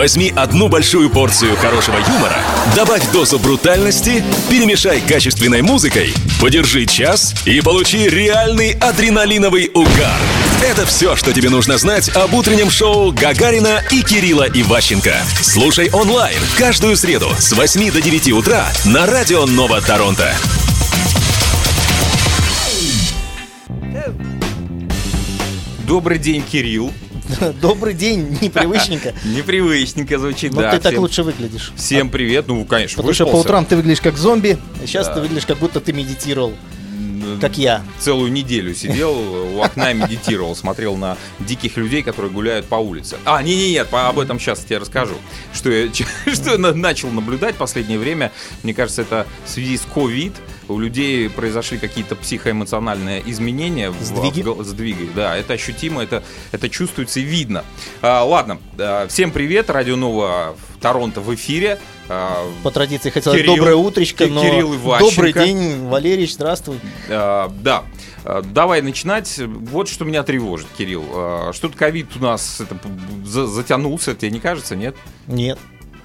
Возьми одну большую порцию хорошего юмора, добавь дозу брутальности, перемешай качественной музыкой, подержи час и получи реальный адреналиновый угар. Это все, что тебе нужно знать об утреннем шоу Гагарина и Кирилла Иващенко. Слушай онлайн каждую среду с 8 до 9 утра на Радио Нова Торонто. Добрый день, Кирилл. Добрый день, непривычненько. Непривычненько звучит, Но да. ты так лучше выглядишь. Всем привет. Ну, конечно, Потому что по утрам ты выглядишь как зомби, а сейчас ты выглядишь как будто ты медитировал, как я. Целую неделю сидел у окна, медитировал, смотрел на диких людей, которые гуляют по улице. А, не-не-нет, по- об этом сейчас я расскажу. Что я, что я на- начал наблюдать в последнее время. Мне кажется, это в связи с ковид. У людей произошли какие-то психоэмоциональные изменения. в- Сдвиги? в гол- сдвиги, да. Это ощутимо, это, это чувствуется и видно. А, ладно, а, всем привет. Радио Нова в Торонто в эфире. А, По традиции хотел Кирилл- доброе утречко, но Кирилл Иващенко. добрый день, Валерич, здравствуй. А, да. А, Давай начинать. Вот что меня тревожит, Кирилл. А, Что-то ковид у нас это, затянулся, тебе не кажется, нет? Нет.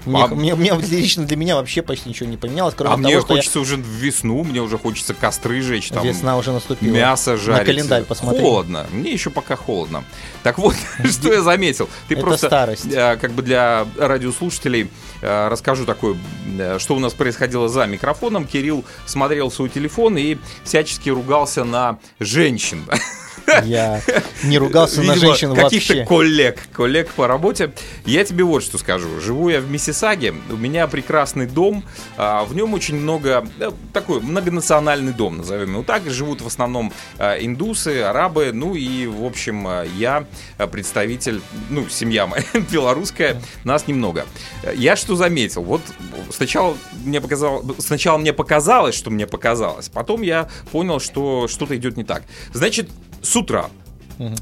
Мне, А- мне- мне лично для меня вообще почти ничего не поменялось, кроме а того, мне что я- хочется уже в весну, мне уже хочется костры жечь, там, весна уже наступила. мясо жарить. На календарь посмотри. Холодно. Мне еще пока холодно. Так вот, что я заметил. Ты Это просто, старость. э, как бы для радиослушателей э, расскажу такое, э, что у нас происходило за микрофоном. Кирилл смотрел свой телефон и всячески ругался на женщин. Я не ругался на Видимо, женщин каких-то вообще. коллег, коллег по работе. Я тебе вот что скажу. Живу я в Миссисаге, у меня прекрасный дом, а, в нем очень много, э, такой многонациональный дом, назовем его так. Живут в основном а, индусы, арабы, ну и, в общем, а, я представитель, ну, семья моя белорусская, нас немного. Я что заметил? Вот сначала мне показалось, сначала мне показалось, что мне показалось, потом я понял, что что-то идет не так. Значит, с утра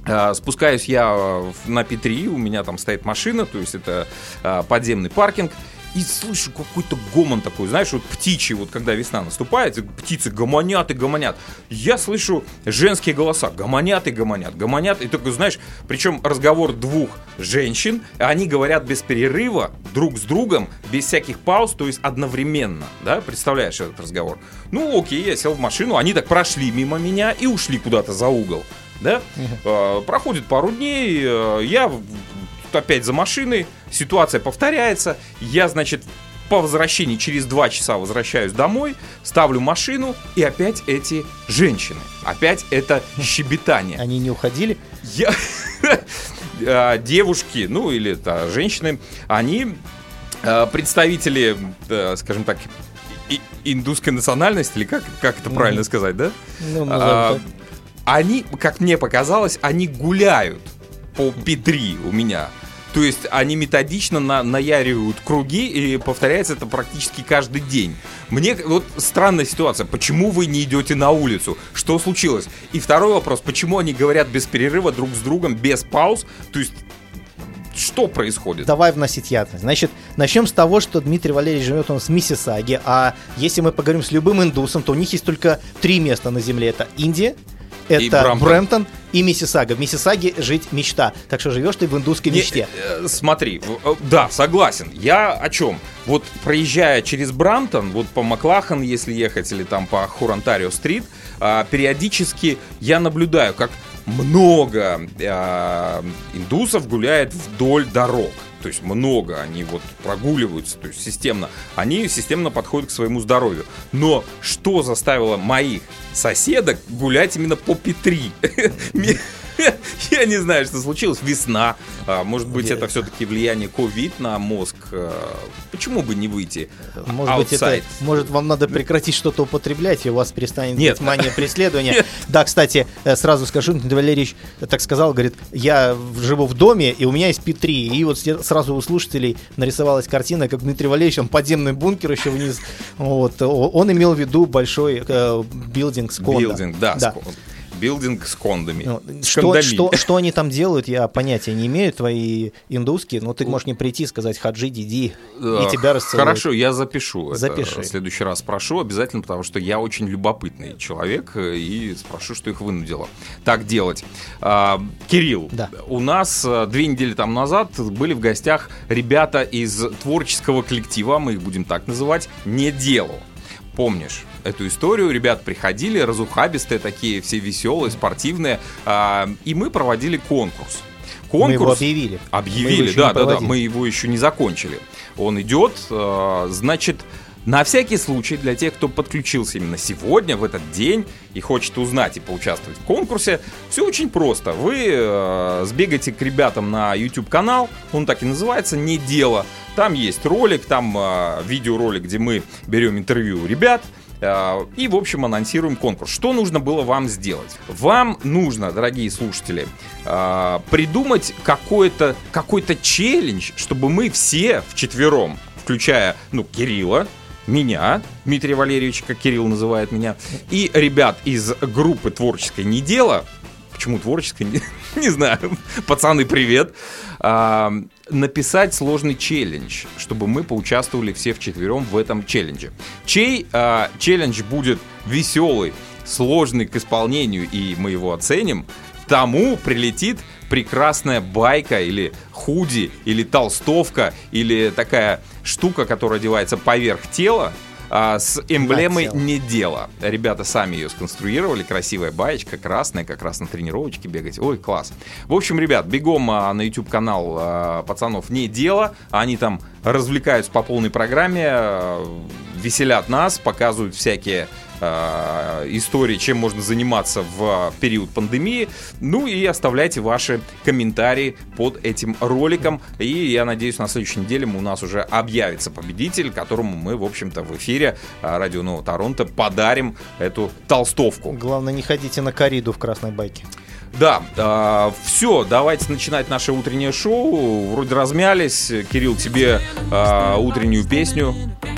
а, Спускаюсь я в- на P3, у меня там стоит машина, то есть это а, подземный паркинг. И слышу какой-то гомон такой, знаешь, вот птичий, вот когда весна наступает, птицы гомонят и гомонят. Я слышу женские голоса, гомонят и гомонят, гомонят. И только, знаешь, причем разговор двух женщин, они говорят без перерыва, друг с другом, без всяких пауз, то есть одновременно, да, представляешь этот разговор? Ну, окей, я сел в машину, они так прошли мимо меня и ушли куда-то за угол да? Э, Проходит пару дней, э, я тут опять за машиной, ситуация повторяется, я, значит, по возвращении через два часа возвращаюсь домой, ставлю машину, и опять эти женщины, опять это щебетание. Они не уходили? Я... А, Девушки, ну или да, женщины, они а, представители, скажем так, индусской национальности, или как, как это правильно Мгм. сказать, да? Ну, А, они, как мне показалось, они гуляют по P3 у меня. То есть они методично на, наяривают круги, и повторяется это практически каждый день. Мне вот странная ситуация. Почему вы не идете на улицу? Что случилось? И второй вопрос. Почему они говорят без перерыва друг с другом, без пауз? То есть что происходит? Давай вносить ясность. Значит, начнем с того, что Дмитрий Валерьевич живет он в Миссисаге, а если мы поговорим с любым индусом, то у них есть только три места на Земле. Это Индия, И это Брамптон. Брэмптон и Миссисага. В Миссисаге жить мечта. Так что живешь ты в индусской Не, мечте. э, смотри, э, да, согласен. Я о чем? Вот проезжая через Брамтон, вот по Маклахан, если ехать, или там по Хурантарио-стрит, а, периодически я наблюдаю, как много а, индусов гуляет вдоль дорог. То есть много, они вот прогуливаются, то есть системно. Они системно подходят к своему здоровью. Но что заставило моих соседок гулять именно по Петри? Я не знаю, что случилось. Весна. А, Может быть, это все-таки влияние ковид на мозг. А, Почему бы не выйти? Может быть, это, может, вам надо прекратить что-то употреблять, и у вас перестанет Нет. быть мания преследования. Да, кстати, э, сразу скажу, Валерьевич так сказал, говорит, я живу в доме, и у меня есть P3. И вот сразу у слушателей нарисовалась картина, как Дмитрий Валерьевич, он подземный бункер еще вниз. Вот, он имел в виду большой э, билдинг с. Билдинг, да. Да. Билдинг с кондами. Ну, С что, кондами. что, что они там делают, я понятия не имею, твои индусские, но ты можешь не прийти и сказать хаджи, диди, и тебя расцелуют. Хорошо, я запишу. это. Запиши. В следующий раз спрошу обязательно, потому что я очень любопытный человек э, и спрошу, что их вынудило так делать. А, Кирилл, Да. у нас э, две недели там назад были в гостях ребята из творческого коллектива, мы их будем так называть, «Не дело». Помнишь эту историю? Ребят приходили, разухабистые такие, все веселые, спортивные, а, и мы проводили конкурс. Мы его Конкурс объявили. Мы его Объявили, еще да, да, да. Мы его еще не закончили. Он идет, э, значит, на всякий случай для тех, кто подключился именно сегодня, в этот день, и хочет узнать и поучаствовать в конкурсе, все очень просто. Вы э, сбегайте к ребятам на YouTube канал, он так и называется, не дело. Там есть ролик, там э, видеоролик, где мы берем интервью у ребят. Э, И, в общем, анонсируем конкурс. Что нужно было вам сделать? Вам нужно, дорогие слушатели, э, придумать какой-то какой челлендж, чтобы мы все вчетвером, включая, ну, Кирилла, меня, Дмитрия Валерьевича, как Кирилл называет меня, и ребят из группы «Творческое не дело», почему творческое, не, не знаю, пацаны, привет, написать сложный челлендж, чтобы мы поучаствовали все вчетвером в этом челлендже. Чей а, челлендж будет веселый, сложный к исполнению, и мы его оценим, тому прилетит прекрасная байка или худи, или толстовка, или такая штука, которая одевается поверх тела, а, с эмблемой не дело. Ребята сами ее сконструировали. Красивая баечка, красная, как раз на тренировочке бегать. Ой, класс. В общем, ребят, бегом а, на YouTube канал а, пацанов не дело. Они там развлекаются по полной программе, а, веселят нас, показывают всякие а, истории, чем можно заниматься в период пандемии. Ну и оставляйте ваши комментарии под этим роликом. И я надеюсь, на следующей неделе у нас уже объявится победитель, которому мы, в общем-то, в эфире а, Радио Нового Торонто подарим эту толстовку. Главное, не ходите на кориду в красной байке. Да, все, давайте начинать наше утреннее шоу. Вроде размялись. Кирилл, тебе а, утреннюю песню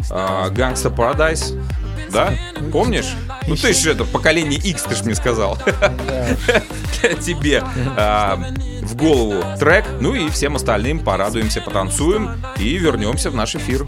Гангста Paradise. Да? Помнишь? Ну ты же это поколение X, ты же мне сказал. Тебе а, в голову трек. Ну и всем остальным порадуемся, потанцуем и вернемся в наш эфир.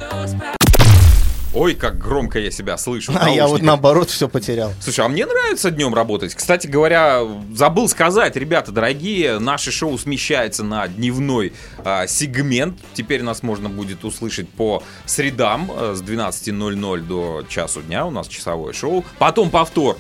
Ой, как громко я себя слышу. А я вот наоборот все потерял. Слушай, а мне нравится днем работать. Кстати говоря, забыл сказать, ребята, дорогие, наше шоу смещается на дневной а, сегмент. Теперь нас можно будет услышать по средам а, с 12.00 до часу дня. У нас часовое шоу. Потом повтор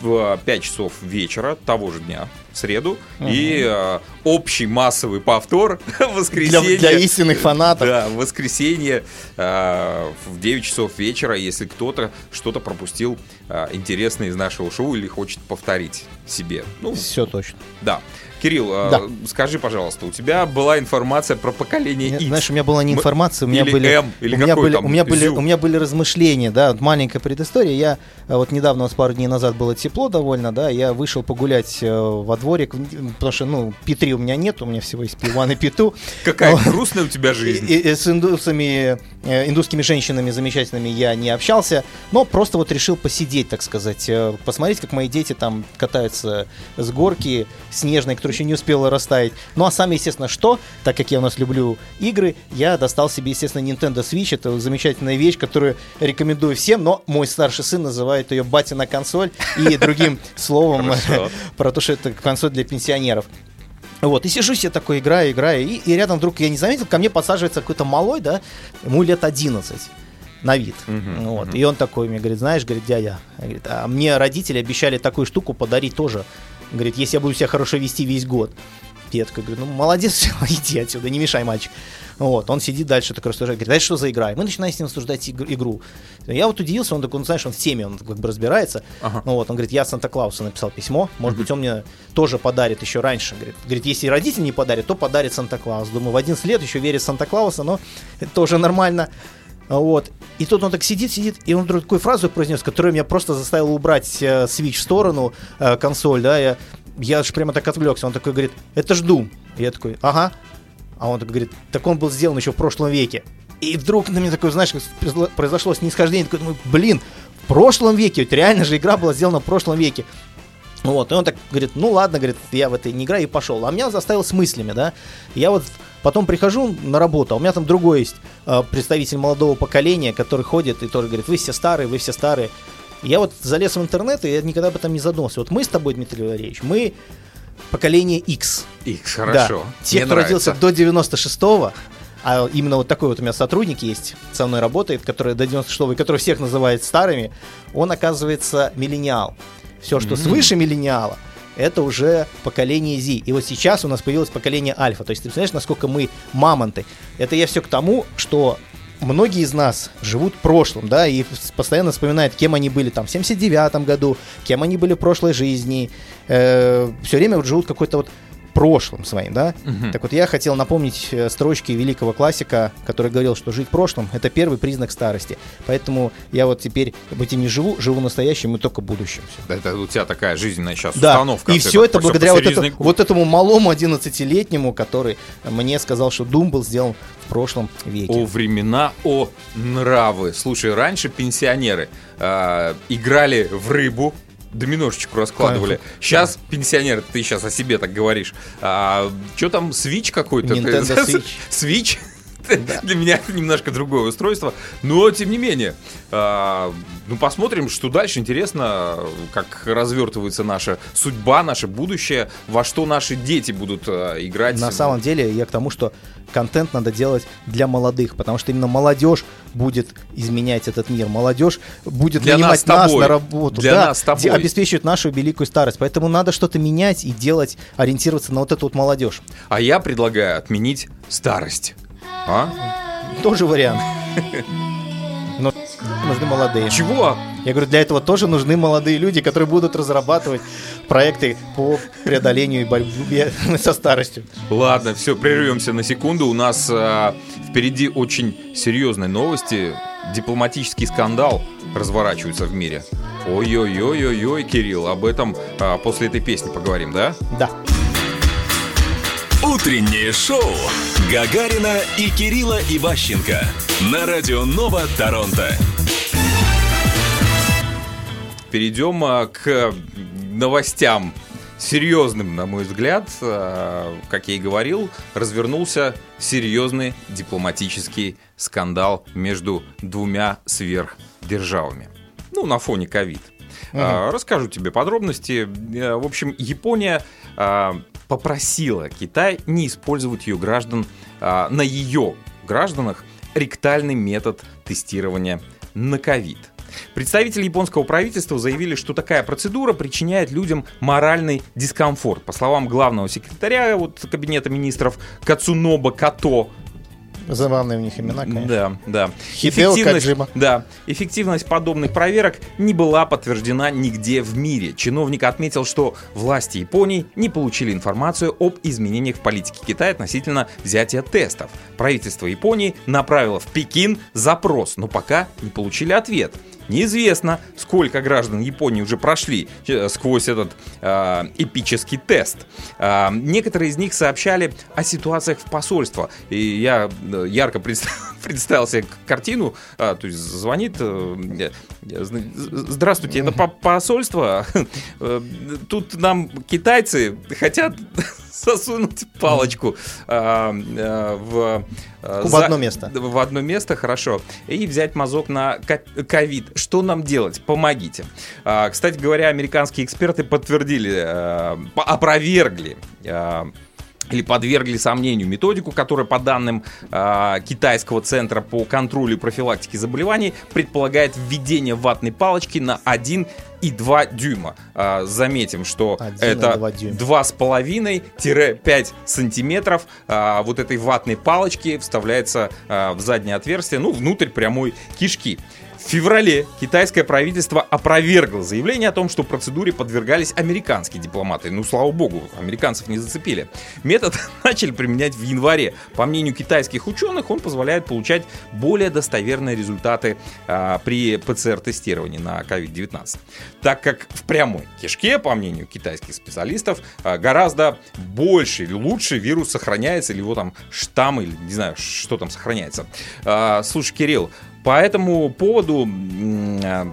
в 5 часов вечера того же дня, в среду. И а, общий массовый повтор в Для, воскресенье. для истинных фанатов. Да, в воскресенье э, в 9 часов вечера, если кто-то что-то пропустил э, интересное из нашего шоу или хочет повторить себе. Ну, Все точно. да. Кирилл, э, Да. скажи, пожалуйста, у тебя была информация про поколение X. Знаешь, у меня была не информация, у меня или были, М, или у меня были, там, у меня были, Зю. у меня были размышления, да, вот маленькая предыстория. Я э, вот недавно, вот пару дней назад было тепло довольно, да, я вышел погулять э, во дворик, потому что, ну, P3 у меня нет, у меня всего есть P1 и P2. Какая Вот. грустная у тебя жизнь. и- и с индусами, э, индусскими женщинами замечательными я не общался, но просто вот решил посидеть, так сказать, посмотреть, как мои дети там катаются с горки снежной, которая еще не успела растаять. Ну а сам, естественно, что, так как я у нас люблю игры, я достал себе, естественно, Nintendo Switch. Это замечательная вещь, которую рекомендую всем, но мой старший сын называет ее батина консоль и другим словом про то, что это консоль для пенсионеров. Вот, и сижу себе такой, играю, играю, и, и рядом вдруг, я не заметил, ко мне подсаживается какой-то малой, да, ему лет 11 на вид. Мгм, вот, И он такой мне говорит, знаешь, говорит, дядя, говорит, а мне родители обещали такую штуку подарить тоже. Говорит, если я буду себя хорошо вести весь год. Такой говорю, ну молодец, иди отсюда, не мешай, мальчик. Вот, он сидит дальше, такой рассуждает, говорит, знаешь, что за игра? И мы начинаем с ним обсуждать игр- игру. Я вот удивился, он такой, ну, знаешь, он в теме, он как бы разбирается. Ага. Ну вот, он говорит, я Санта-Клаусу написал письмо, может быть, он мне тоже подарит еще раньше. Говорит, говорит, если родители не подарят, то подарит Санта-Клаус. Думаю, в 11 лет еще верит Санта-Клауса, но это тоже нормально. Вот. И тут он так сидит, сидит, и он вдруг такую фразу произнес, которая меня просто заставила убрать э, Switch в сторону, э, консоль, да, я, я аж прямо так отвлекся. Он такой говорит, это ж Doom. Я такой, ага. А он такой говорит, так он был сделан еще в прошлом веке. И вдруг на меня такое, знаешь, произошло снисхождение, такой, думаю, блин, в прошлом веке, ведь реально же игра была сделана в прошлом веке. Вот, и он так говорит, ну ладно, говорит, я в это не играю и пошел. А меня заставил с мыслями, да. Я вот потом прихожу на работу, а у меня там другой есть э, представитель молодого поколения, который ходит и тоже говорит, вы все старые, вы все старые. Я вот залез в интернет, и я никогда об этом не задумался. Вот мы с тобой, Дмитрий Валерьевич, мы поколение X. X, хорошо. Да. Те, Мне кто нравится. родился до 96-го, а именно вот такой вот у меня сотрудник есть, со мной работает, который до 96-го, и который всех называет старыми, он оказывается миллениал. Все, что Мгм. свыше миллениала, это уже поколение Z. И вот сейчас у нас появилось поколение Альфа. То есть ты представляешь, насколько мы мамонты. Это я все к тому, что многие из нас живут прошлым, да, и постоянно вспоминают, кем они были там в 79 году, кем они были в прошлой жизни. все время вот живут какой-то вот прошлым своим, да. Мгм. Так вот, я хотел напомнить э, строчки великого классика, который говорил, что жить в прошлом – это первый признак старости. Поэтому я вот теперь быть и не живу, живу настоящим и только будущим. Всё. Это у тебя такая жизненная сейчас Да, установка. и все это благодаря вот, это- вот этому малому 11-летнему, который мне сказал, что Дум был сделан в прошлом веке. О времена, о нравы. Слушай, раньше пенсионеры э, играли в рыбу, доминошечку раскладывали. Сейчас пенсионеры, ты сейчас о себе так говоришь. что там, свич какой-то? Nintendo Switch. Свич? Для меня это немножко другое устройство, но тем не менее. а, ну, посмотрим, что дальше. Интересно, как развертывается наша судьба, наше будущее, во что наши дети будут а, играть. На самом деле, я к тому, что контент надо делать для молодых, потому что именно молодежь будет изменять этот мир. Молодежь будет Для нанимать нас нас, на работу, Для да, нас с тобой. обеспечивать нашу великую старость. Поэтому надо что-то менять и делать, ориентироваться на вот эту вот молодежь. А я предлагаю отменить старость. А? Тоже вариант. Но нужны молодые. Чего? Я говорю, для этого тоже нужны молодые люди, которые будут разрабатывать проекты по преодолению и борьбе со старостью. Ладно, все, прервемся на секунду. У нас а, впереди очень серьезные новости. Дипломатический скандал разворачивается в мире. Ой-ой-ой-ой-ой, Кирилл, об этом а, после этой песни поговорим, да? Да. Утреннее шоу Гагарина и Кирилла Иващенко на радио Нова Торонто. Перейдем а, к новостям серьезным, на мой взгляд. А, Как я и говорил, развернулся серьезный дипломатический скандал между двумя сверхдержавами. Ну, на фоне ковид. А, Расскажу тебе подробности. Э, В общем, Япония попросила Китай не использовать ее граждан а, на ее гражданах ректальный метод тестирования на ковид. Представители японского правительства заявили, что такая процедура причиняет людям моральный дискомфорт. По словам главного секретаря вот, кабинета министров Кацуноба Като, Забавные у них имена, конечно. да, да. Хидео Эффективность-. Да, эффективность подобных проверок не была подтверждена нигде в мире. Чиновник отметил, что власти Японии не получили информацию об изменениях в политике Китая относительно взятия тестов. Правительство Японии направило в Пекин запрос, но пока не получили ответ. Неизвестно, сколько граждан Японии уже прошли э, сквозь этот э, эпический тест. Э, некоторые из них сообщали о ситуациях в посольство. И я э, ярко представ- представил себе картину. а, то есть звонит. э, Здравствуйте, это по- посольство. Тут нам китайцы хотят засунуть палочку а, а, в а, В одно место. в одно место, хорошо, и взять мазок на ко- ковид. Что нам делать? Помогите. А, Кстати говоря, американские эксперты подтвердили, по- опровергли а, или подвергли сомнению методику, которая, по данным а, китайского центра по контролю и профилактике заболеваний, предполагает введение ватной палочки на 1 и 2 дюйма. А, заметим, что 1 и это 2 дюйма. 2,5-5 сантиметров а, вот этой ватной палочки вставляется а, в заднее отверстие, ну, внутрь прямой кишки. В феврале китайское правительство опровергло заявление о том, что процедуре подвергались американские дипломаты. Ну, слава богу, американцев не зацепили. Метод начали применять в январе. По мнению китайских ученых, он позволяет получать более достоверные результаты а, при ПЦР-тестировании на COVID-19. Так как в прямой кишке, по мнению китайских специалистов, а, гораздо больше или лучше вирус сохраняется, или его там штамм, или не знаю, что там сохраняется. А, Слушай, Кирилл, по этому поводу а,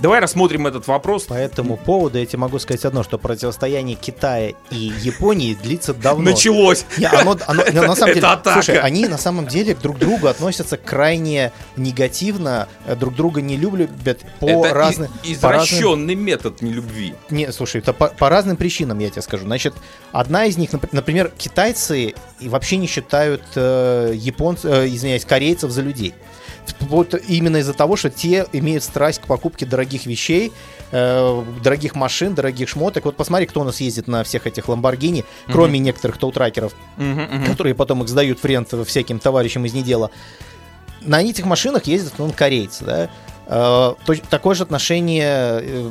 давай рассмотрим этот вопрос. По этому поводу я тебе могу сказать одно, что противостояние Китая и Японии длится давно. Началось. Не, оно, оно- на самом деле, Это атака. слушай, они на самом деле друг к другу относятся крайне негативно, э, друг друга не любят по Это разным... и- по разным- извращенный метод нелюбви. Не, слушай, это по, по разным причинам, я тебе скажу. Значит, одна из них, нап- например, китайцы вообще не считают э, японцев, э, извиняюсь, корейцев за людей. Вот именно из-за того, что те имеют страсть к покупке дорогих вещей, э, дорогих машин, дорогих шмоток. Вот посмотри, кто у нас ездит на всех этих Ламборгини, кроме некоторых тоутракеров, которые потом их сдают в рент всяким товарищам из недела. На этих машинах ездят, ну, корейцы, да. Э, то- такое же отношение э,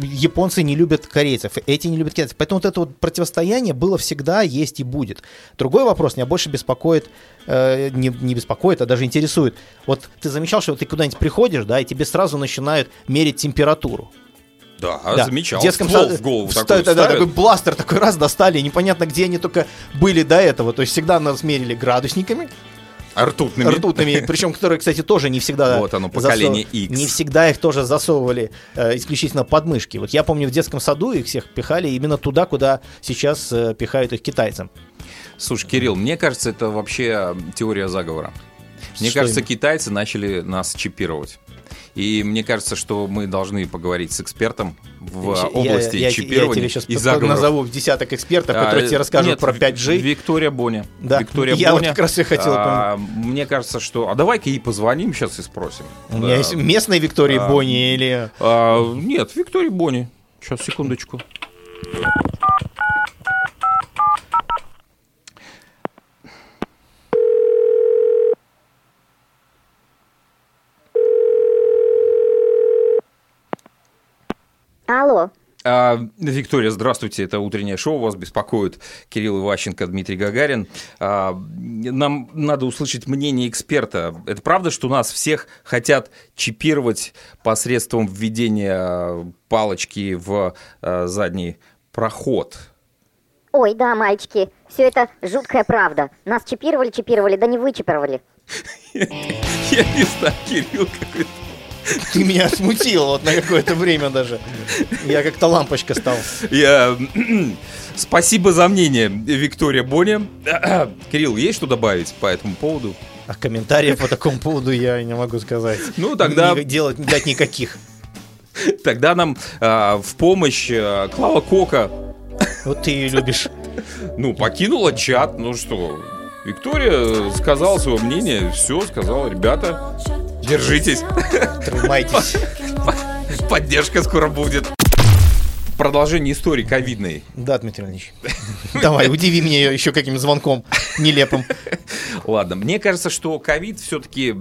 японцы не любят корейцев, эти не любят китайцев. Поэтому вот это вот противостояние было всегда, есть и будет. Другой вопрос меня больше беспокоит, э, не, не беспокоит, а даже интересует. Вот ты замечал, что ты куда-нибудь приходишь, да, и тебе сразу начинают мерить температуру. Да, Да. замечал. В детском Ствол в голову вста- такой да, да, такой бластер такой раз достали, непонятно где они только были до этого. То есть всегда нас мерили градусниками, Ртутными. ртутными, причем которые, кстати, тоже не всегда... Вот оно, поколение засов- X. Не всегда их тоже засовывали э, исключительно под мышки. Вот я помню, в детском саду их всех пихали именно туда, куда сейчас э, пихают их китайцам. Слушай, Кирилл, мне кажется, это вообще теория заговора. Мне Что кажется, именно? китайцы начали нас чипировать. И мне кажется, что мы должны поговорить с экспертом в Я- области я, я, чипирования тебе сейчас и заговоров. назову в десяток экспертов, А, которые тебе расскажут нет, про 5G. Виктория Боня. Да, Виктория я вот Боня. как раз и хотел А, Мне кажется, что... А давай-ка ей позвоним сейчас и спросим. У Да. меня есть местные Виктории А, Бонни или... А, нет, Виктория Бони. Сейчас, секундочку. Алло. А, Виктория, здравствуйте, это утреннее шоу, вас беспокоит Кирилл Иващенко, Дмитрий Гагарин. А, Нам надо услышать мнение эксперта. Это правда, что нас всех хотят чипировать посредством введения палочки в а, задний проход? Ой, да, мальчики, все это жуткая правда. Нас чипировали, чипировали, да не вычипировали. Я не знаю, Кирилл какой-то Ты меня смутил вот на какое-то время даже. Я как-то лампочка стал. Я... Спасибо за мнение, Виктория Боня. Кирилл, есть что добавить по этому поводу? А комментариев по такому поводу я не могу сказать. Ну, тогда- Ни- делать, дать никаких. Тогда нам а, в помощь а, Клава Кока, Вот ты ее любишь. ну, покинула чат. Ну что, Виктория сказала свое мнение, все, сказала, ребята, держитесь, Тримайтесь. поддержка скоро будет. Продолжение истории ковидной. Да, Дмитрий Ильич. Давай, удиви меня еще каким звонком нелепым. Ладно, мне кажется, что ковид все-таки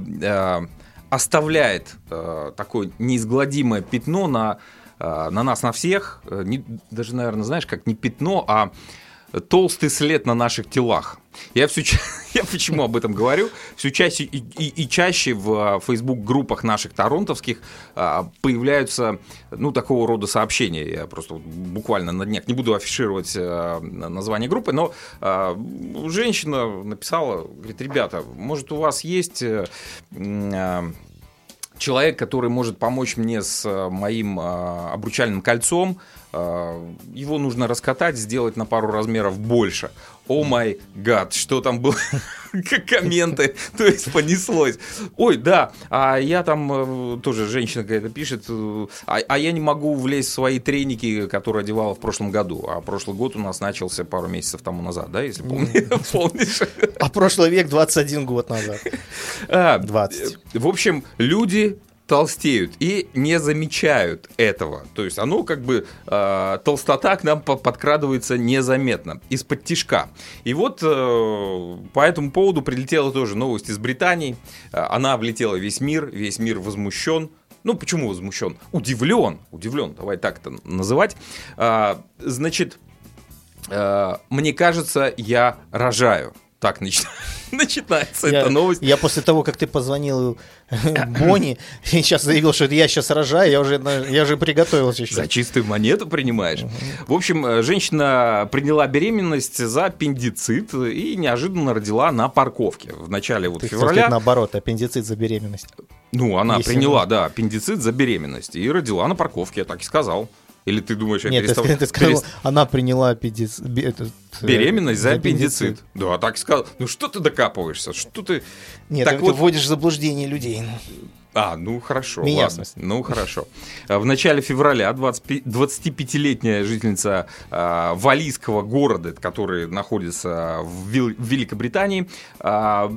оставляет э, такое неизгладимое пятно на, э, на нас, на всех. Э, не- даже, наверное, знаешь, как не пятно, а толстый след на наших телах. Я, все, я почему об этом говорю? Все чаще и, и- и чаще в Facebook-группах наших торонтовских а, появляются, ну, такого рода сообщения. Я просто вот буквально на днях не буду афишировать а, название группы, но а, женщина написала, говорит, ребята, может, у вас есть... э, а, человек, который может помочь мне с э, моим э, обручальным кольцом. Э, его нужно раскатать, сделать на пару размеров больше. О май гад, что там было? Как комменты, то есть понеслось. Ой, да, а я там, э, тоже женщина какая-то пишет, э, а, а я не могу влезть в свои треники, которые одевала в прошлом году. А прошлый год у нас начался пару месяцев тому назад, да, если помни- помнишь? А прошлый век 21 год назад. А, 20. э, В общем, люди толстеют и не замечают этого. То есть оно как бы э, толстота к нам по- подкрадывается незаметно, из-под тишка. И вот э, по этому поводу прилетела тоже новость из Британии. Э, Она влетела весь мир, весь мир возмущен. Ну, почему возмущен? Удивлен, удивлен, давай так это называть. А, значит, э, мне кажется, я рожаю. Так нач- начинается Я, эта новость. я после того, как ты позвонил Бонни, и сейчас заявил, что я сейчас рожаю, я уже, я уже приготовился еще. За чистую монету принимаешь. В общем, э, женщина приняла беременность за аппендицит и неожиданно родила на парковке. В начале вот Ты февраля. наоборот, аппендицит за беременность. Ну, она Если приняла, да, аппендицит за беременность и родила на парковке, я так и сказал. Или ты думаешь, я Нет, ты, перестал... ска- ты сказал, перест- она приняла аппендиц- этот, э, Беременность за аппендицит. Да, так и сказал. Ну что ты докапываешься? Что ты... Нет, Так ты, вот- ты вводишь в заблуждение людей. А, ну хорошо, Меня, ладно. Ну хорошо. А, В начале февраля 25 25-летняя жительница а, валийского города, который находится в, Вил- в Великобритании, а,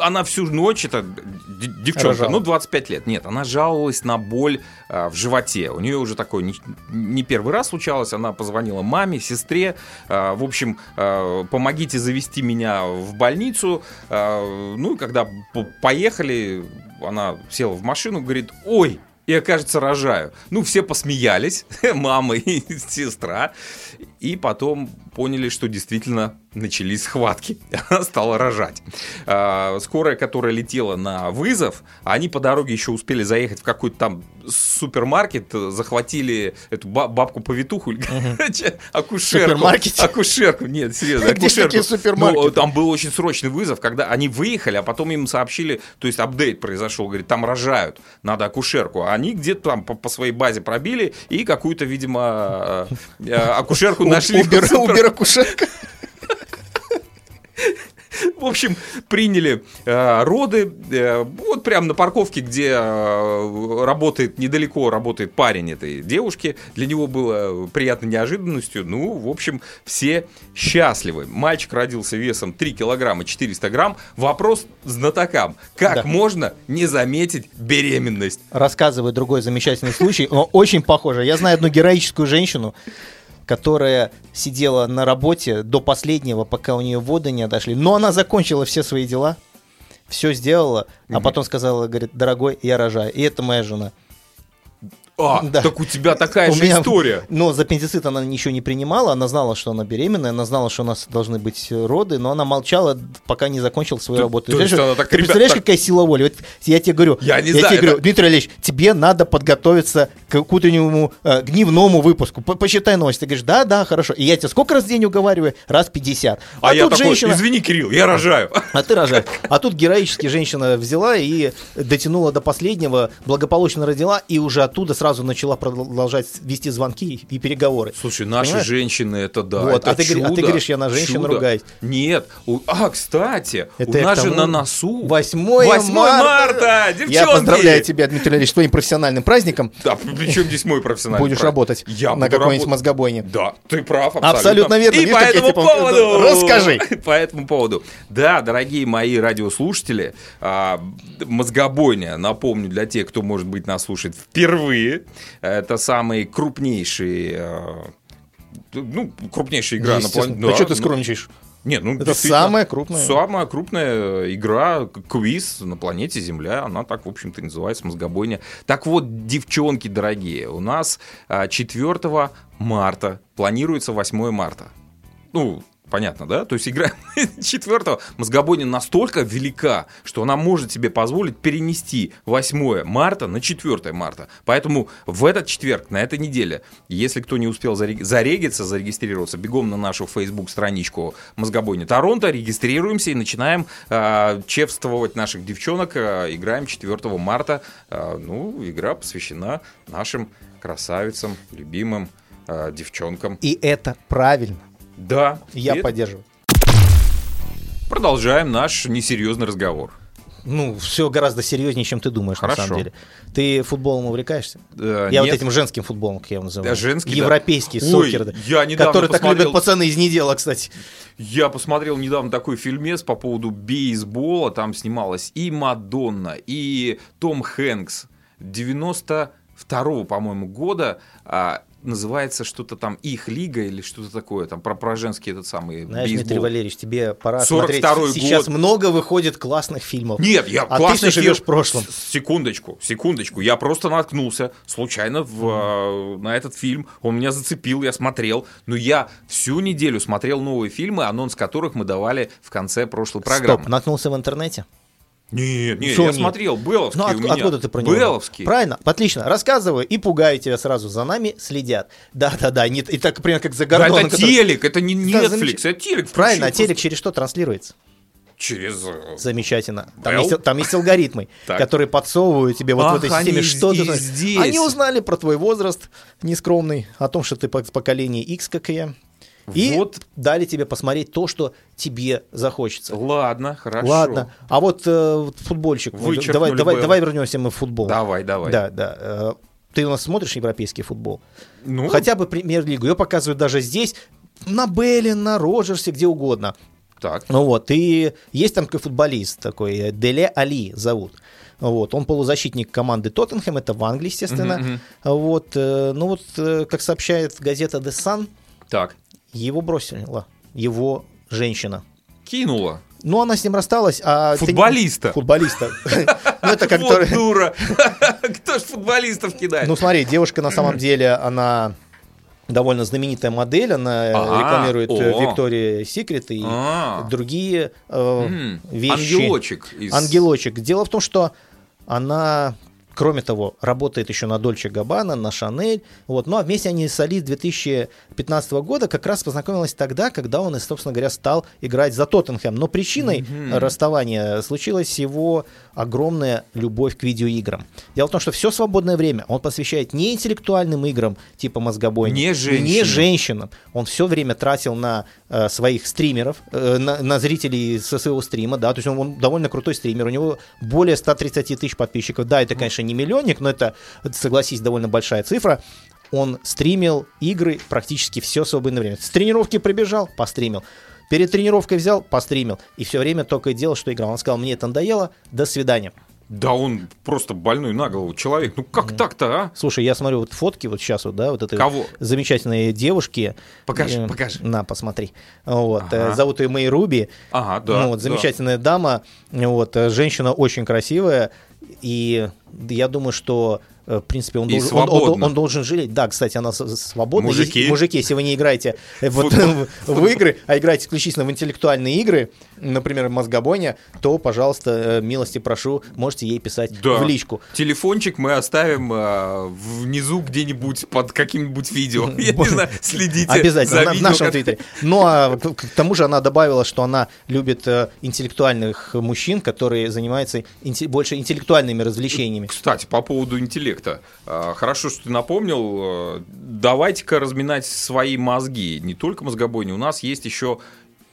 она всю ночь, это девчонка, Рожала. ну 25 лет, нет, она жаловалась на боль а, в животе. У нее уже такое не, не первый раз случалось, она позвонила маме, сестре, а, в общем, а, помогите завести меня в больницу. А, ну и когда поехали, она села в машину, говорит, ой, я, кажется, рожаю. Ну, все посмеялись, мама и сестра, и потом поняли, что действительно начались схватки. Она стала рожать. А, Скорая, которая летела на вызов, они по дороге еще успели заехать в какой-то там супермаркет, захватили эту ба- бабку-повитуху, акушерку. Акушерку, нет, серьезно, акушерку. Ну, там был очень срочный вызов, когда они выехали, а потом им сообщили, то есть апдейт произошел, говорит, там рожают, надо акушерку. А они где-то там по, по своей базе пробили и какую-то, видимо, э, э, акушерку нашли. в Убер, супер- убер акушерка. В общем, приняли э, роды. э, вот прямо на парковке, где э, работает, недалеко работает парень этой девушки. Для него было приятной неожиданностью. Ну, в общем, все счастливы. Мальчик родился весом 3 килограмма 400 грамм. Вопрос знатокам. Как Да. можно не заметить беременность? Рассказывает другой замечательный случай, но очень похоже. Я знаю одну героическую женщину, которая сидела на работе до последнего, пока у нее воды не отошли. Но она закончила все свои дела, все сделала, а потом сказала, говорит, дорогой, я рожаю. И это моя жена. А, Да. так у тебя такая У же меня- история. Но за аппендицит она ничего не принимала, она знала, что она беременная, она знала, что у нас должны быть роды, но она молчала, пока не закончила свою То- работу. то есть она так, ты «Ребят, представляешь, так- какая сила воли? Вот я тебе говорю, Я не тебе знаю, говорю, это- Дмитрий Олегович, тебе надо подготовиться к утреннему э, гневному выпуску. По- Почитай новости. Ты говоришь, да, да, хорошо. И я тебе сколько раз в день уговариваю? Раз 50. А, я тут такой, женщина... извини, Кирилл, я рожаю. А ты рожаешь. А тут героически женщина взяла и дотянула до последнего, благополучно родила, и уже оттуда сразу начала продолжать вести звонки и переговоры. Слушай, наши Понимаешь? женщины, это да. Вот, это а ты говори- а ты чудо, говоришь, я на женщин чудо. ругаюсь. Нет. у- А, кстати, Это у нас же на носу. 8 8 марта, девчонки! Я поздравляю тебя, Дмитрий Леонидович, с твоим профессиональным праздником. Да, причем здесь мой профессиональный Будешь работать Я на какой-нибудь работать. мозгобойне. Да, ты прав, абсолютно. Абсолютно верно. И Видишь, по этому поводу... Расскажи. По этому поводу. Да, дорогие мои радиослушатели, а, мозгобойня, напомню, для тех, кто, может быть, нас слушает впервые, это самый крупнейший... э, ну, крупнейшая игра на планете. Да что ты ну, скромничаешь? Нет, ну, Это самая крупная. Самая крупная игра, к- квиз на планете Земля. Она так, в общем-то, называется мозгобойня. Так вот, девчонки дорогие, у нас а, 4 марта планируется 8 марта. Ну, понятно, да? То есть игра 4 мозгобойня настолько велика, что она может себе позволить перенести 8 марта на 4 марта. Поэтому в этот четверг, на этой неделе, если кто не успел зареги- зарегиться, зарегистрироваться, бегом на нашу Facebook-страничку Мозгобойня Торонто, регистрируемся и начинаем э, чествовать наших девчонок. Э, играем 4 марта. Э, ну, игра посвящена нашим красавицам, любимым э, девчонкам. И это правильно. Да. Я и поддерживаю. Продолжаем наш несерьезный разговор. Ну, все гораздо серьезнее, чем ты думаешь, Хорошо. на самом деле. Ты футболом увлекаешься? Э, Я нет. вот этим женским футболом, как я его называю. Да, женский, да. Европейский, Ой, сокер. да. я Который так посмотрел- любят пацаны из недела, кстати. Я посмотрел недавно такой фильмец по поводу бейсбола. Там снималась и Мадонна, и Том Хэнкс. 92-го, по-моему, года. а, называется что-то там «Их лига» или что-то такое. Там про, про женский этот самый Знаешь, бейсбол. Дмитрий Валерьевич, тебе пора 42-й смотреть. Сейчас год. много выходит классных фильмов. Нет, я А ты все живешь в прошлом. Секундочку, секундочку. Я просто наткнулся случайно в, э, на этот фильм. Он меня зацепил, я смотрел. Но я всю неделю смотрел новые фильмы, анонс которых мы давали в конце прошлой программы. Стоп, наткнулся в интернете? Нет, нет, Шо я нет? смотрел Белловский Ну, у от- меня. откуда ты про него? Белловский. Правильно, отлично. Рассказываю и пугаю тебя сразу. За нами следят. Да-да-да. И так, примерно как за Да Гордоном. это который- телек, это не Да, Netflix, замеч- это телек. Правильно, а телек через что транслируется? Через... э, Замечательно. Там есть, там есть алгоритмы, которые подсовывают тебе вот в этой системе, что здесь. Они узнали про твой возраст нескромный, о том, что ты по- поколение X, как и я. И Вот. дали тебе посмотреть то, что тебе захочется. Ладно, хорошо. Ладно. А вот э, футбольщик. Вычеркнули давай, давай, бы. давай вернемся мы в футбол. Давай, давай. Да, да. Э, Ты у нас смотришь европейский футбол? Ну, Хотя бы премьер-лигу. Ее показывают даже здесь, на Белле, на Роджерсе, где угодно. так. Ну вот, и есть там такой футболист такой, э, Деле Али зовут. Вот, он полузащитник команды Тоттенхэм, это в Англии, естественно. Мгм, мгм. Вот, э, ну вот, как сообщает газета The Sun, Так. Его бросила его женщина. Кинула. Ну, она с ним рассталась, а... ты не- Футболиста. Футболиста. Ну, это как... Вот дура. Кто ж футболистов кидает? Ну, смотри, девушка на самом деле, она довольно знаменитая модель, она А, рекламирует э. Виктория Секрет и А. другие э, вещи. Ангелочек. Ангелочек. Дело в том, что она, кроме того, работает еще на Дольче Габбана, на Шанель. Вот. Ну а вместе они с Али 2015 года как раз познакомилась тогда, когда он, собственно говоря, стал играть за Тоттенхэм. Но причиной расставания случилась его огромная любовь к видеоиграм. Дело в том, что все свободное время он посвящает не интеллектуальным играм типа мозгобойни, Не не женщинам. Он все время тратил на э, своих стримеров, э, на, на зрителей со своего стрима, да, то есть он, он довольно крутой стример, у него более 130 тысяч подписчиков. Да, это, конечно, не миллионник, но это, согласись, довольно большая цифра. Он стримил игры практически все свободное время. С тренировки прибежал, постримил. Перед тренировкой взял, постримил. И все время только и делал, что играл. Он сказал, мне это надоело, до свидания. Да он просто больной на голову человек. Ну как так-то, а? Слушай, я смотрю вот фотки вот сейчас вот, да, вот этой Кого? замечательной девушки. Покажи, Э, покажи. На, посмотри. Вот, Ага. э, зовут ее Мэй Руби. Ага, да. Ну, вот, да. замечательная дама. Вот, э, женщина очень красивая. И я думаю, что в принципе, он, И должен, он- он- свободна. он должен жалеть. Да, кстати, она свободна. Мужики. Если- мужики, если вы не играете э, вот, в, в игры, а играете исключительно в интеллектуальные игры, например, мозгобойня, то, пожалуйста, э, милости прошу, можете ей писать Да. в личку. Телефончик мы оставим а, внизу где-нибудь под каким-нибудь видео. Я не знаю, следите Обязательно, за в нашем как- твиттере. Ну, а к, тому же она добавила, что она любит э, интеллектуальных мужчин, которые занимаются инте- больше интеллектуальными развлечениями. Кстати, по поводу интеллекта. А, Хорошо, что ты напомнил. Э, Давайте-ка разминать свои мозги. Не только мозгобойни. У нас есть еще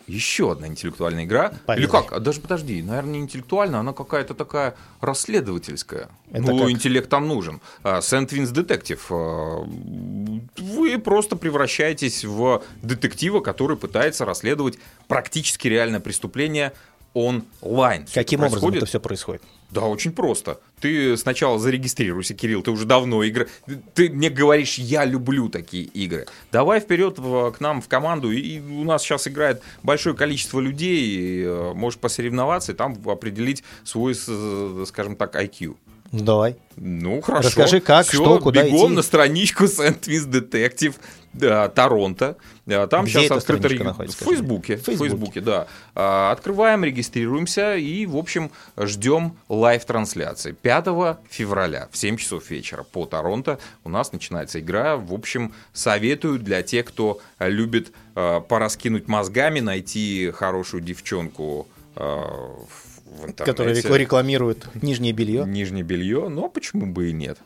еще одна интеллектуальная игра. Поехали. Или как? А даже подожди, наверное, не интеллектуальная, она какая-то такая расследовательская. Это ну, как? интеллект там нужен. Сент-Винс детектив. Вы просто превращаетесь в детектива, который пытается расследовать практически реальное преступление онлайн. Каким это образом это все происходит? Да, очень просто. Ты сначала зарегистрируйся, Кирилл, ты уже давно играешь. Ты мне говоришь, я люблю такие игры. Давай вперед в- к нам в команду. И у нас сейчас играет большое количество людей. И, э, можешь посоревноваться и там определить свой, э, скажем так, IQ. Ну, Давай. Ну, хорошо. Расскажи, как, Всё, что, куда бегом идти. на страничку Детектив да, Торонто. Да, Там Где сейчас открыто... реги- находится, В? Фейсбуке. Фейсбуке. Фейсбуке, да. А, Открываем, регистрируемся и, в общем, ждем live-трансляции. 5 февраля в 7 часов вечера по Торонто у нас начинается игра. В общем, советую для тех, кто э, любит э, пораскинуть мозгами, найти хорошую девчонку э, в интернете. Которые рек- рекламируют нижнее белье. Нижнее белье, но почему бы и нет.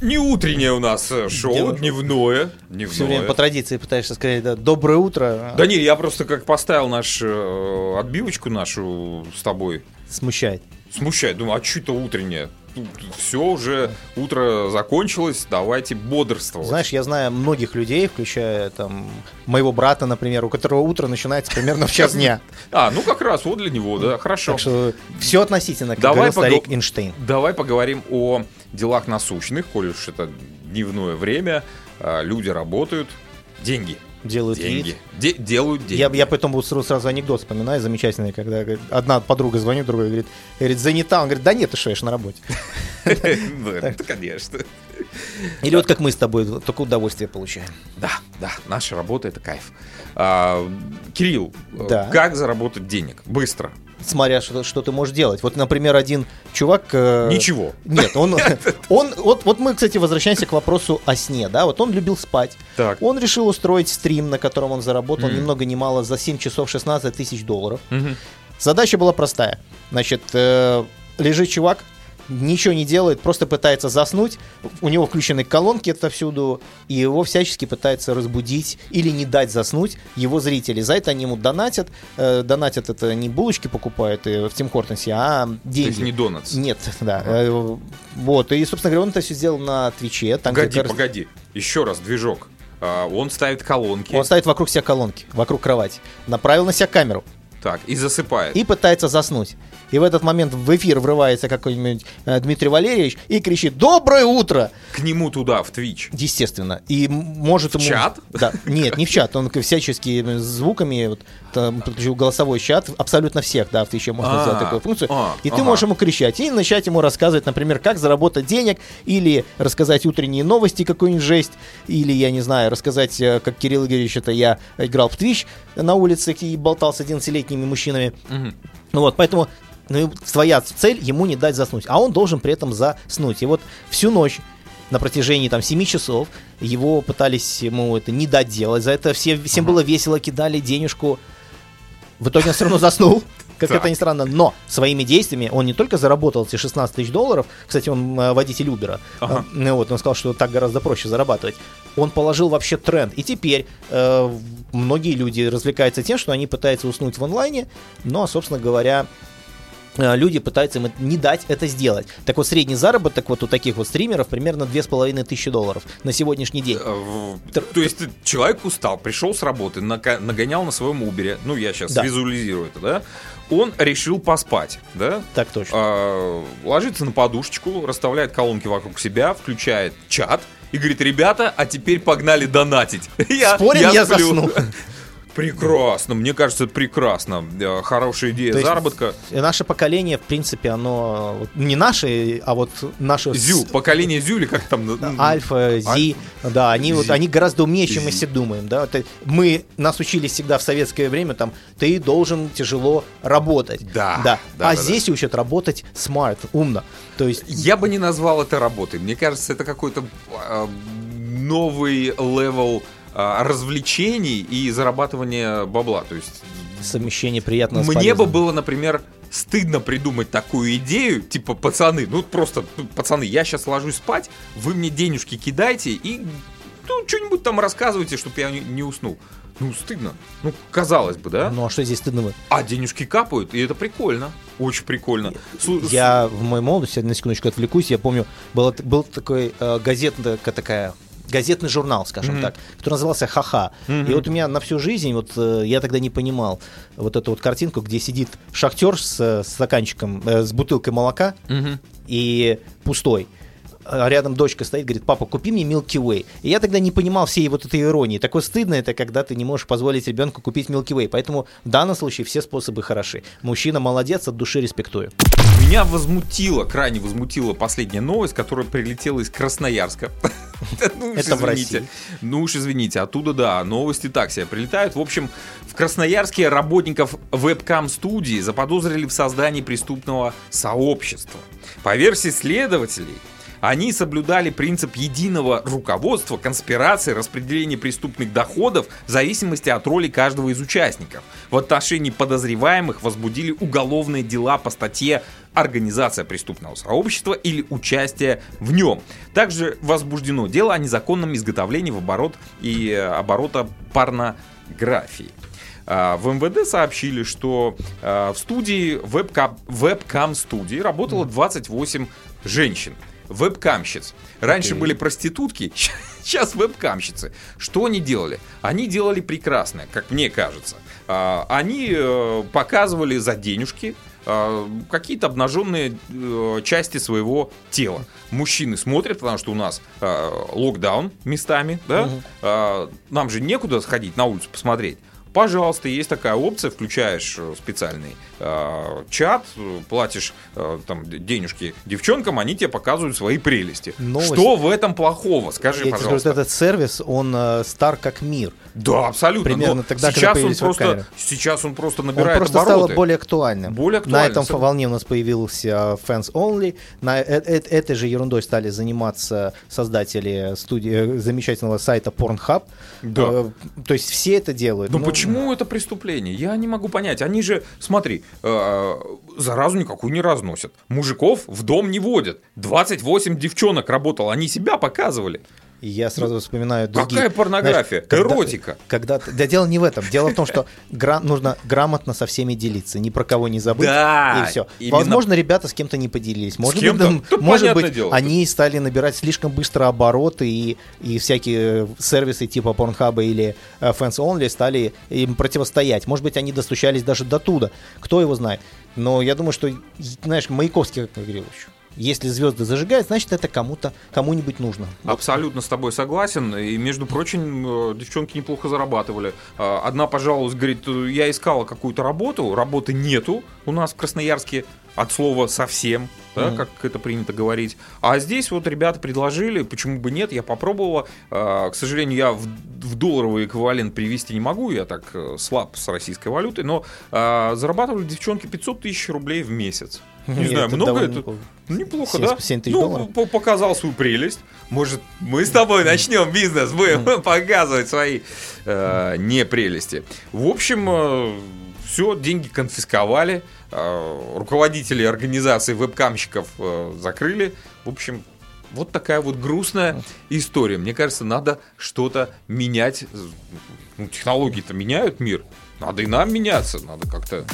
Не утреннее у нас э, шоу, Дело- дневное. Все время Дневное. по традиции пытаешься сказать да, доброе утро. Да не, я просто как поставил наш э, отбивочку нашу с тобой. Смущает. Смущает. Думаю, а что это утреннее? Все уже, утро закончилось, давайте бодрствовать. Знаешь, я знаю многих людей, включая там моего брата, например, у которого утро начинается примерно в час дня. А, ну как раз, вот для него, да, хорошо. Так что все относительно, как Давай говорил старик Эйнштейн. Давай поговорим о делах насущных, коль уж это дневное время, а, люди работают, деньги. Делают деньги. Де- делают деньги. Я, я поэтому сразу, сразу анекдот вспоминаю замечательный, когда говорит, одна подруга звонит, другая говорит, говорит, занята. Он говорит, да нет, ты что, я на работе. Конечно. Или вот как мы с тобой, только удовольствие получаем. Да, да, наша работа это кайф. А, Кирилл, как заработать денег? Быстро. Смотря что, что ты можешь делать. Вот, например, один чувак... э, Ничего. Нет, он, он вот, вот мы, кстати, возвращаемся к вопросу о сне, да, вот он любил спать. Так. Он решил устроить стрим, на котором он заработал Мгм. ни много ни мало за 7 часов 16 тысяч долларов. Мгм. Задача была простая. Значит, э, лежит чувак, ничего не делает, просто пытается заснуть. У него включены колонки отовсюду, и его всячески пытается разбудить или не дать заснуть его зрители. За это они ему донатят. Э, донатят это не булочки покупают э, в Тим Хортонсе, а То деньги. есть не донатс. Нет, да. Э, Вот, и, собственно говоря, он это все сделал на Твиче. Там Погоди, раз- погоди. Еще раз, движок. А, Он ставит колонки. Он ставит вокруг себя колонки, вокруг кровати. Направил на себя камеру. Так, и засыпает. и пытается заснуть. И в этот момент в эфир врывается какой-нибудь э, Дмитрий Валерьевич и кричит «Доброе утро!» К нему туда, в Twitch. Естественно. И может В ему... чат? Да. Нет, не в чат. Он всяческими звуками вот, там, подключил голосовой чат. Абсолютно всех, да, в Твиче можно А, сделать такую функцию. а, и ты можешь ему кричать. И начать ему рассказывать, например, как заработать денег. Или рассказать утренние новости, какую-нибудь жесть. Или, я не знаю, рассказать, э, как Кирилл Игоревич, это я играл в Твич на улице и болтал с 11-летними мужчинами. Мгм. Ну вот, поэтому ну, и твоя цель ему не дать заснуть, а он должен при этом заснуть. И вот всю ночь на протяжении там 7 часов его пытались ему это не дать делать. За это все, всем было весело, кидали денежку. В итоге он все равно заснул. Как Так. это ни странно, но своими действиями он не только заработал эти 16 тысяч долларов, кстати, он э, водитель Убера, Ага. Э, вот, он сказал, что так гораздо проще зарабатывать. Он положил вообще тренд. И теперь э, многие люди развлекаются тем, что они пытаются уснуть в онлайне, но, собственно говоря, люди пытаются им не дать это сделать. Так вот, средний заработок вот у таких вот стримеров примерно 2500 долларов на сегодняшний день. Э, То есть человек устал, пришел с работы, нагонял на своем Убере, ну я сейчас Да. визуализирую это, да? Он решил поспать, да? Так точно. А, ложится на подушечку, расставляет колонки вокруг себя, включает чат и говорит, ребята, а теперь погнали донатить. Я, Спорим, я сплю». засну. Прекрасно, мне кажется, прекрасно. Э, Хорошая идея То заработка. И наше поколение, в принципе, оно вот не наше, а вот наше... Зю, поколение Зюли, как там? Альфа, Зи, да, они вот Зи. они гораздо умнее, чем мы Зи. все думаем, да. Мы нас учили всегда в советское время, там, ты должен тяжело работать, Да, да. да, а да, здесь учат работать smart, умно, то есть Я бы не назвал это работой. Мне кажется, это какой-то а, новый level а, развлечений и зарабатывания бабла. То есть совмещение приятного с мне бы было, например, стыдно придумать такую идею, типа, пацаны, ну просто, ну, пацаны, я сейчас ложусь спать, вы мне денежки кидайте и ну, что-нибудь там рассказывайте, чтобы я не, не уснул. Ну, стыдно. Ну, казалось бы, да? Ну а что здесь стыдного? А денежки капают, и это прикольно. Очень прикольно. Слу- Я в моей молодости, на секундочку отвлекусь, я помню, был, был такой э, газетная такая газетный журнал, скажем Мгм. так, который назывался «Ха-ха». Мгм. И вот у меня на всю жизнь, вот э, я тогда не понимал вот эту вот картинку, где сидит шахтер с, э, стаканчиком, э, с бутылкой молока Мгм. и пустой. А рядом дочка стоит, говорит, папа, купи мне Milky Way. И я тогда не понимал всей вот этой иронии. Такое стыдно это, когда ты не можешь позволить ребенку купить Milky Way. Поэтому в данном случае все способы хороши. Мужчина молодец, от души респектую. Меня возмутила, крайне возмутила последняя новость, которая прилетела из Красноярска. Ну уж Это в извините. России. Ну уж извините, оттуда, да, новости так себе прилетают. В общем, в Красноярске работников вебкам-студии заподозрили в создании преступного сообщества. По версии следователей, они соблюдали принцип единого руководства, конспирации, распределения преступных доходов в зависимости от роли каждого из участников. В отношении подозреваемых возбудили уголовные дела по статье «Организация преступного сообщества» или «Участие в нем». Также возбуждено дело о незаконном изготовлении в оборот и э, оборота порнографии. А, В МВД сообщили, что а, в студии вебкам, вебкам-студии работало 28 женщин, вебкамщиц. Раньше Окей. были проститутки, сейчас вебкамщицы. Что они делали? Они делали прекрасное, как мне кажется. А, Они э, показывали за денежки э, какие-то обнаженные э, части своего тела. Мужчины смотрят, потому что у нас э, локдаун местами, да? А, Нам же некуда сходить на улицу посмотреть. Пожалуйста, есть такая опция, включаешь э, специальный э, чат, э, платишь э, там денежки девчонкам, они тебе показывают свои прелести. Новость. Что в этом плохого? Скажи, Я тебе скажу, пожалуйста. этот сервис, он э, стар как мир. Да, абсолютно. Примерно но тогда, сейчас он просто, сейчас он просто Он набирает просто обороты. стало более актуальным. Более На актуальным, этом сог- волне у нас появился Fans Only. На э- э- этой же ерундой стали заниматься создатели студии, замечательного сайта Pornhub. Да. Э, То есть все это делают. Но Ну, почему это преступление? Я не могу понять. Они же, смотри, э, заразу никакую не разносят. Мужиков в дом не водят. 28 девчонок работало, они себя показывали. И я сразу вспоминаю другие. Какая порнография? Эротика. Когда, да дело не в этом. Дело в том, что гра- нужно грамотно со всеми делиться, ни про кого не забыть. Да, и все. именно. Возможно, ребята с кем-то не поделились. Может быть, Да, может быть дело. они стали набирать слишком быстро обороты и, и всякие сервисы типа Pornhub или э, Fans Only стали им противостоять. Может быть, они достучались даже до туда. Кто его знает. Но я думаю, что, знаешь, Маяковский как говорил еще. Если звезды зажигают, значит, это кому-то, кому-нибудь нужно. Абсолютно с тобой согласен. И, между прочим, э, девчонки неплохо зарабатывали. А, Одна пожаловалась, говорит, «Э, я искала какую-то работу, работы нету у нас в Красноярске от слова совсем, да, как это принято говорить. А здесь вот ребята предложили, почему бы нет, я попробовала. А, К сожалению, я в, в долларовый эквивалент привести не могу, я так э, слаб с российской валютой, но а, зарабатывали девчонки 500 тысяч рублей в месяц. Не Нет, знаю, это много это? неплохо. Неплохо, 7 да? 7 тысяч ну, долларов. по- показал свою прелесть. Может, мы с тобой начнем бизнес, будем показывать свои э, непрелести. В общем, все, деньги конфисковали, э, руководители организации вебкамщиков э, закрыли. В общем, вот такая вот грустная история. Мне кажется, надо что-то менять. Ну, технологии-то меняют мир. Надо и нам меняться. Надо как-то.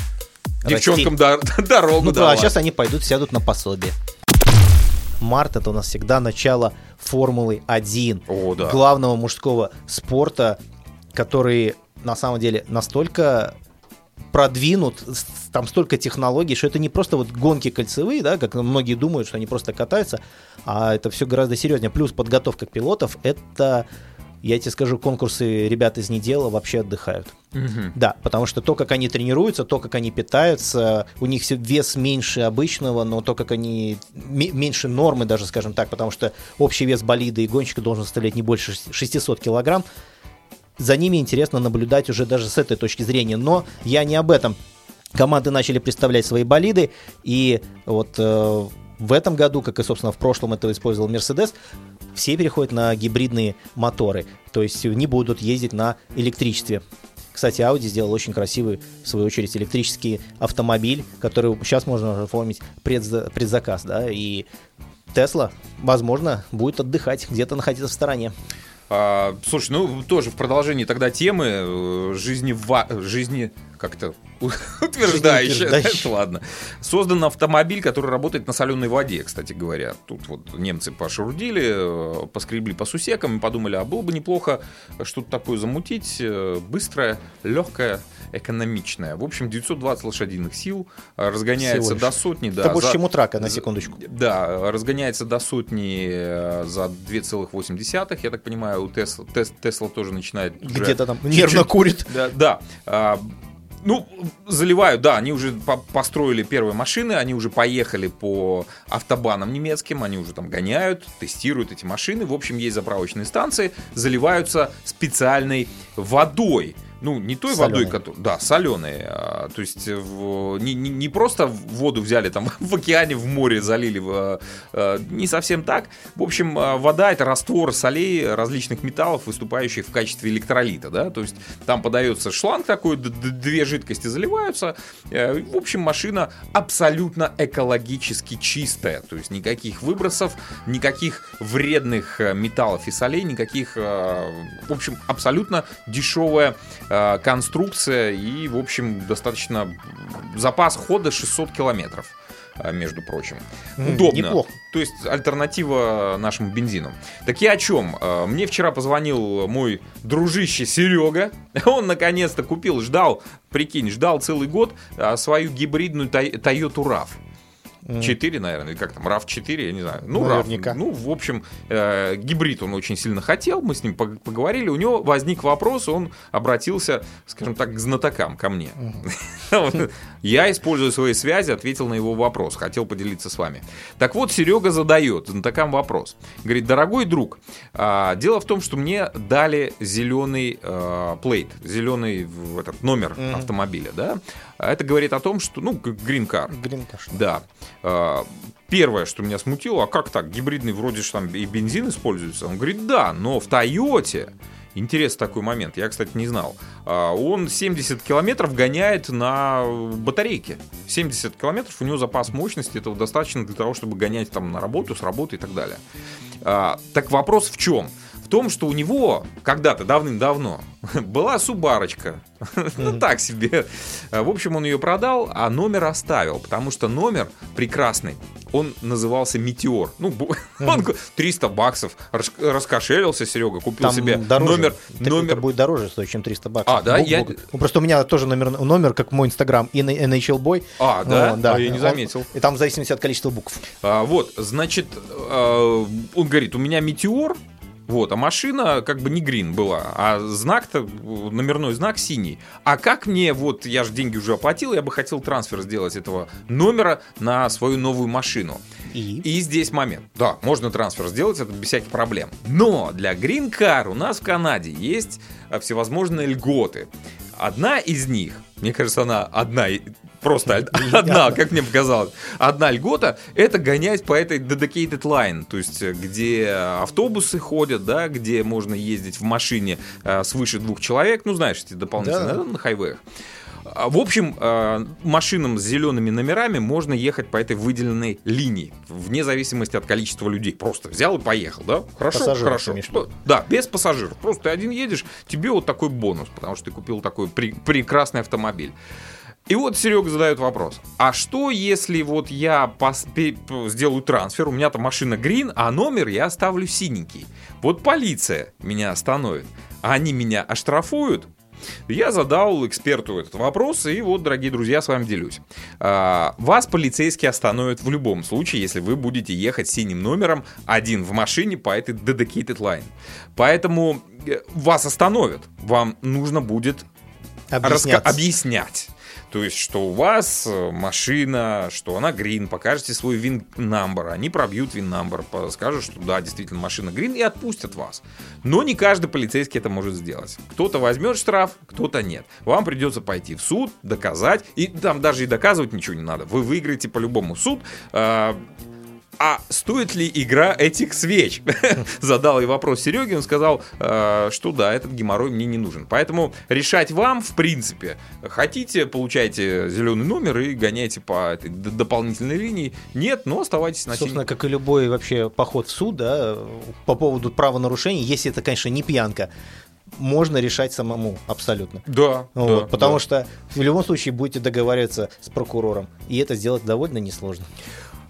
Девчонкам дор- дорогу Ну да, а сейчас они пойдут, сядут на пособие. Март это у нас всегда начало Формулы 1. О, да. Главного мужского спорта, который на самом деле настолько продвинут, там столько технологий, что это не просто вот гонки кольцевые, да, как многие думают, что они просто катаются, а это все гораздо серьезнее. Плюс подготовка пилотов, это, я тебе скажу, конкурсы ребят из недела вообще отдыхают. Мгм. Да, потому что то, как они тренируются, то, как они питаются, у них вес меньше обычного, но то, как они ме- меньше нормы даже, скажем так, потому что общий вес болида и гонщика должен составлять не больше шест- 600 килограмм. За ними интересно наблюдать уже даже с этой точки зрения, но я не об этом. Команды начали представлять свои болиды, и вот э, в этом году, как и, собственно, в прошлом это использовал Mercedes, все переходят на гибридные моторы, то есть не будут ездить на электричестве. Кстати, Audi сделал очень красивый, в свою очередь, электрический автомобиль, который сейчас можно оформить предза- предзаказ, да, и Тесла, возможно, будет отдыхать, где-то находиться в стороне. А, слушай, ну тоже в продолжении тогда темы э, жизни, ва- жизни как-то. Жизнеутверждающая. Ладно. Создан автомобиль, который работает на соленой воде, кстати говоря. Тут вот немцы пошурудили, э, поскребли по сусекам и подумали, а было бы неплохо что-то такое замутить, э, быстрое, легкое, экономичное. В общем, 920 лошадиных сил, э, разгоняется до сотни. да, Это больше, за- чем у трака, на секундочку. Да, разгоняется до сотни за 2,8. Я так понимаю, у Тесла, Тес- Тесла тоже начинает Где-то там нервно курит. Да, да. Ну, заливают, да, они уже по- построили первые машины, они уже поехали по автобанам немецким, они уже там гоняют, тестируют эти машины. В общем, есть заправочные станции, заливаются специальной водой. Ну, не той Солёной. водой, которая... Да, соленой. а, то есть в- не, не- не просто воду взяли там в океане, в море залили. в, э, не совсем так. В общем, э, вода — это раствор солей различных металлов, выступающих в качестве электролита. Да? То есть там подается шланг такой, две жидкости заливаются. Э, В общем, машина абсолютно экологически чистая. То есть никаких выбросов, никаких вредных э, металлов и солей, никаких... э, В общем, абсолютно дешевая э, конструкция и, в общем, достаточно запас хода 600 километров, э, между прочим. Удобно. неплохо. То есть альтернатива нашему бензину. Так я о чем? Э, Мне вчера позвонил мой дружище Серега. Он наконец-то купил, ждал, прикинь, ждал целый год свою гибридную Toyota RAV. 4, наверное, или как там, RAV4, я не знаю. Ну, Наверняка. RAV. Ну, в общем, э, гибрид он очень сильно хотел, мы с ним пог- поговорили, у него возник вопрос, он обратился, скажем так, к знатокам, ко мне. Я, используя свои связи, ответил на его вопрос, хотел поделиться с вами. Так вот, Серега задает знатокам вопрос. Говорит, дорогой друг, а, дело в том, что мне дали зеленый э, плейт, зеленый этот номер автомобиля, да? А Это говорит о том, что, ну, car. Гринкаш. Да. А, Первое, что меня смутило, а как так? Гибридный вроде же там и бензин используется. Он говорит, да, но в Тойоте, интересный такой момент, я, кстати, не знал, а, он 70 километров гоняет на батарейке. 70 километров, у него запас мощности, этого достаточно для того, чтобы гонять там на работу, с работы и так далее. Так вопрос в чем? В том, что у него когда-то давным-давно была субарочка. Ну так себе. В общем, он ее продал, а номер оставил, потому что номер прекрасный. Он назывался Метеор. Ну, он г- 300 баксов. Рас- Раскошелился Серега, купил Там себе дороже. номер. Номер... Это будет дороже стоить, чем 300 баксов. А, да? Бог- Я- бог. Ну, просто у меня тоже номер, номер как мой инстаграм, и NHL Boy. А, да? Ну, А я не Он- заметил. И там в зависимости от количества букв. А, вот, значит, а, он говорит, у меня метеор, вот, а машина как бы не грин была, а знак-то, номерной знак синий. А как мне, вот, я же деньги уже оплатил, я бы хотел трансфер сделать этого номера на свою новую машину. И? И здесь момент. Да, можно трансфер сделать, это без всяких проблем. Но для Green Car у нас в Канаде есть а, всевозможные льготы. Одна из них, мне кажется, она одна, просто одна, как мне показалось, одна льгота, это гонять по этой dedicated line, то есть э, где автобусы ходят, да, где можно ездить в машине э, свыше двух человек, ну, знаешь, эти дополнительные, Да. да, на хайвеях. А, В общем, э, машинам с зелеными номерами можно ехать по этой выделенной линии, вне зависимости от количества людей. Просто взял и поехал, да? Хорошо, Пассажиров, хорошо. виду? Да, без пассажиров. Просто ты один едешь, тебе вот такой бонус, потому что ты купил такой пре- прекрасный автомобиль. И вот Серега задает вопрос. А что, если вот я пос- пе- п- сделаю трансфер, у меня там машина грин, а номер я оставлю синенький. Вот полиция меня остановит, а они меня оштрафуют? Я задал эксперту этот вопрос, и вот, дорогие друзья, с вами делюсь. А, Вас полицейские остановят в любом случае, если вы будете ехать синим номером один в машине по этой dedicated line. Поэтому э, вас остановят. Вам нужно будет раска- Объясняться. объяснять. То есть, что у вас э, машина, что она грин, покажете свой вин number, они пробьют вин number, скажут, что да, действительно машина грин и отпустят вас. Но не каждый полицейский это может сделать. Кто-то возьмет штраф, кто-то нет. Вам придется пойти в суд, доказать, и там даже и доказывать ничего не надо. Вы выиграете по-любому суд. а, а стоит ли игра этих свеч? Задал я вопрос Сереге, он сказал, э, что да, этот геморрой мне не нужен. Поэтому решать вам, в принципе. Хотите, получайте зеленый номер и гоняйте по этой дополнительной линии. Нет, но оставайтесь на Собственно, как и любой вообще поход в суд, да, по поводу правонарушений, если это, конечно, не пьянка, можно решать самому абсолютно. Да, Вот, да, потому да. что в любом случае будете договариваться с прокурором, и это сделать довольно несложно.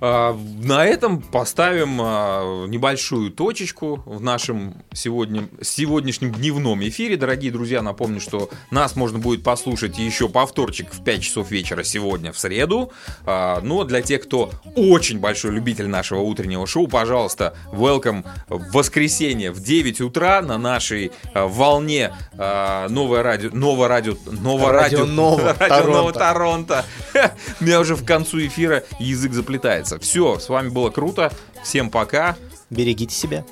А, На этом поставим а, небольшую точечку в нашем сегодня, сегодняшнем дневном эфире. Дорогие друзья, напомню, что нас можно будет послушать еще повторчик в 5 часов вечера сегодня в среду. А, Но для тех, кто очень большой любитель нашего утреннего шоу, пожалуйста, welcome в воскресенье в 9 утра на нашей волне новое радио, новое радио, новое Радио радио, Ново, радио Ново Торонто. Торонто. У меня уже в концу эфира язык заплетается. Все, с вами было круто. Всем пока. Берегите себя.